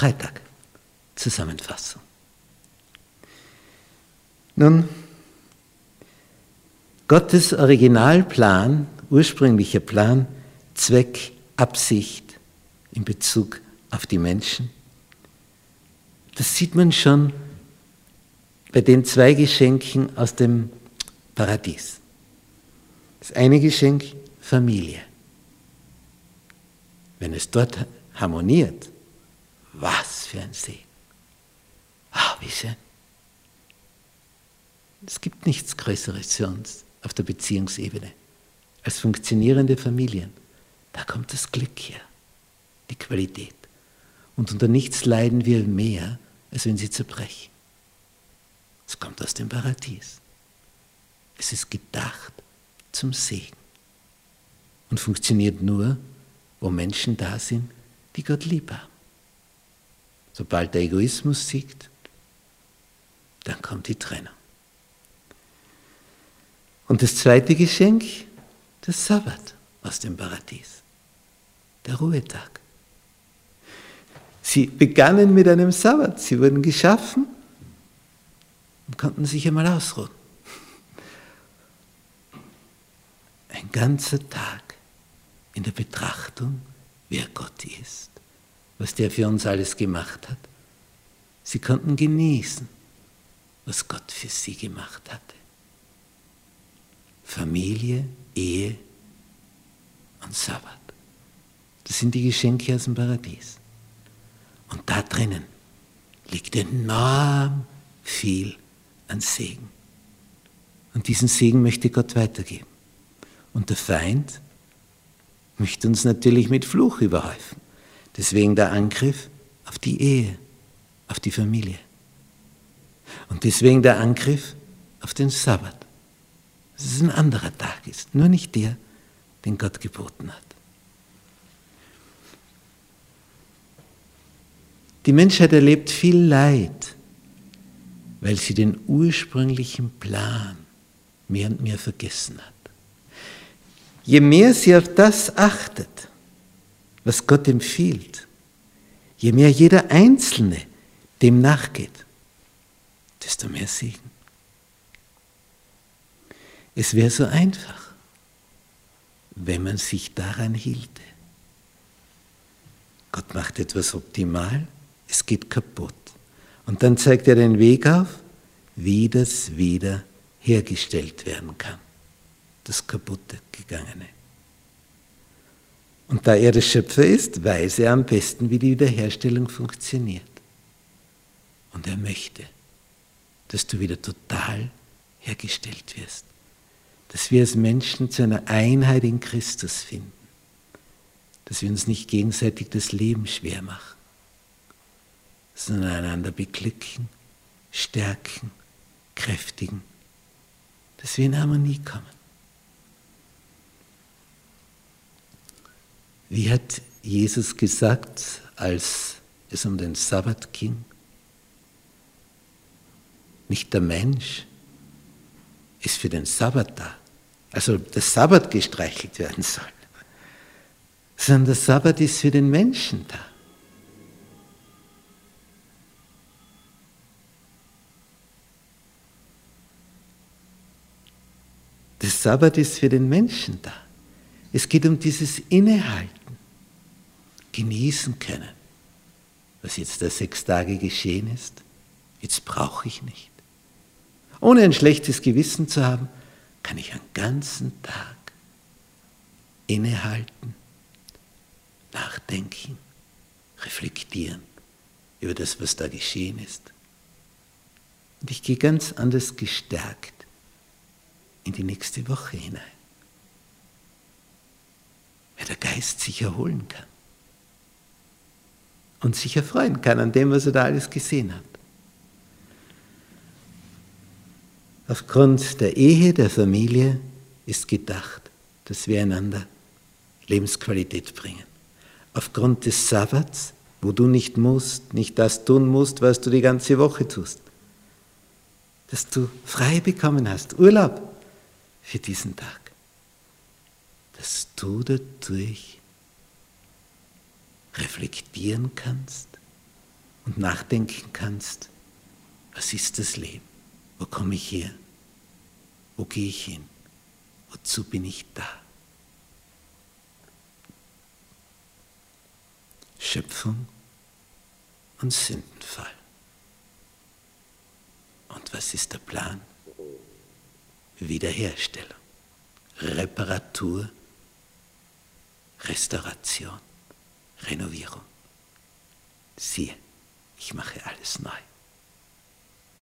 Freitag. Zusammenfassung. Nun, Gottes Originalplan, ursprünglicher Plan, Zweck, Absicht in Bezug auf die Menschen, das sieht man schon bei den zwei Geschenken aus dem Paradies. Das eine Geschenk, Familie. Wenn es dort harmoniert, für ein Segen. Ah, wie schön. Es gibt nichts Größeres für uns auf der Beziehungsebene als funktionierende Familien. Da kommt das Glück her, die Qualität. Und unter nichts leiden wir mehr, als wenn sie zerbrechen. Es kommt aus dem Paradies. Es ist gedacht zum Segen und funktioniert nur, wo Menschen da sind, die Gott lieb haben. Sobald der Egoismus siegt, dann kommt die Trennung. Und das zweite Geschenk, das Sabbat aus dem Paradies, der Ruhetag. Sie begannen mit einem Sabbat, sie wurden geschaffen und konnten sich einmal ausruhen. Ein ganzer Tag in der Betrachtung, wer Gott ist, was der für uns alles gemacht hat. Sie konnten genießen, was Gott für sie gemacht hatte. Familie, Ehe und Sabbat. Das sind die Geschenke aus dem Paradies. Und da drinnen liegt enorm viel an Segen. Und diesen Segen möchte Gott weitergeben. Und der Feind möchte uns natürlich mit Fluch überhäufen. Deswegen der Angriff auf die Ehe, auf die Familie. Und deswegen der Angriff auf den Sabbat. Dass es ein anderer Tag ist, nur nicht der, den Gott geboten hat. Die Menschheit erlebt viel Leid, weil sie den ursprünglichen Plan mehr und mehr vergessen hat. Je mehr sie auf das achtet, was Gott empfiehlt, je mehr jeder Einzelne dem nachgeht, desto mehr Segen. Es wäre so einfach, wenn man sich daran hielte. Gott macht etwas optimal, es geht kaputt. Und dann zeigt er den Weg auf, wie das wieder hergestellt werden kann. Das kaputte, gegangene. Und da er der Schöpfer ist, weiß er am besten, wie die Wiederherstellung funktioniert. Und er möchte, dass du wieder total hergestellt wirst. Dass wir als Menschen zu einer Einheit in Christus finden. Dass wir uns nicht gegenseitig das Leben schwer machen sondern einander beglücken, stärken, kräftigen, dass wir in Harmonie kommen. Wie hat Jesus gesagt, als es um den Sabbat ging? Nicht der Mensch ist für den Sabbat da, also der Sabbat gestreichelt werden soll, sondern der Sabbat ist für den Menschen da. Der Sabbat ist für den Menschen da. Es geht um dieses Innehalten, genießen können, was jetzt da sechs Tage geschehen ist. Jetzt brauche ich nicht. Ohne ein schlechtes Gewissen zu haben, kann ich einen ganzen Tag innehalten, nachdenken, reflektieren über das, was da geschehen ist. Und ich gehe ganz anders gestärkt in die nächste Woche hinein. Weil der Geist sich erholen kann und sich erfreuen kann an dem, was er da alles gesehen hat. Aufgrund der Ehe, der Familie ist gedacht, dass wir einander Lebensqualität bringen. Aufgrund des Sabbats, wo du nicht musst, nicht das tun musst, was du die ganze Woche tust. Dass du frei bekommen hast, Urlaub für diesen Tag, dass du dadurch reflektieren kannst, und nachdenken kannst, was ist das Leben? Wo komme ich her? Wo gehe ich hin? Wozu bin ich da? Schöpfung und Sündenfall. Und was ist der Plan? Wiederherstellung, Reparatur, Restauration, Renovierung. Siehe, ich mache alles neu.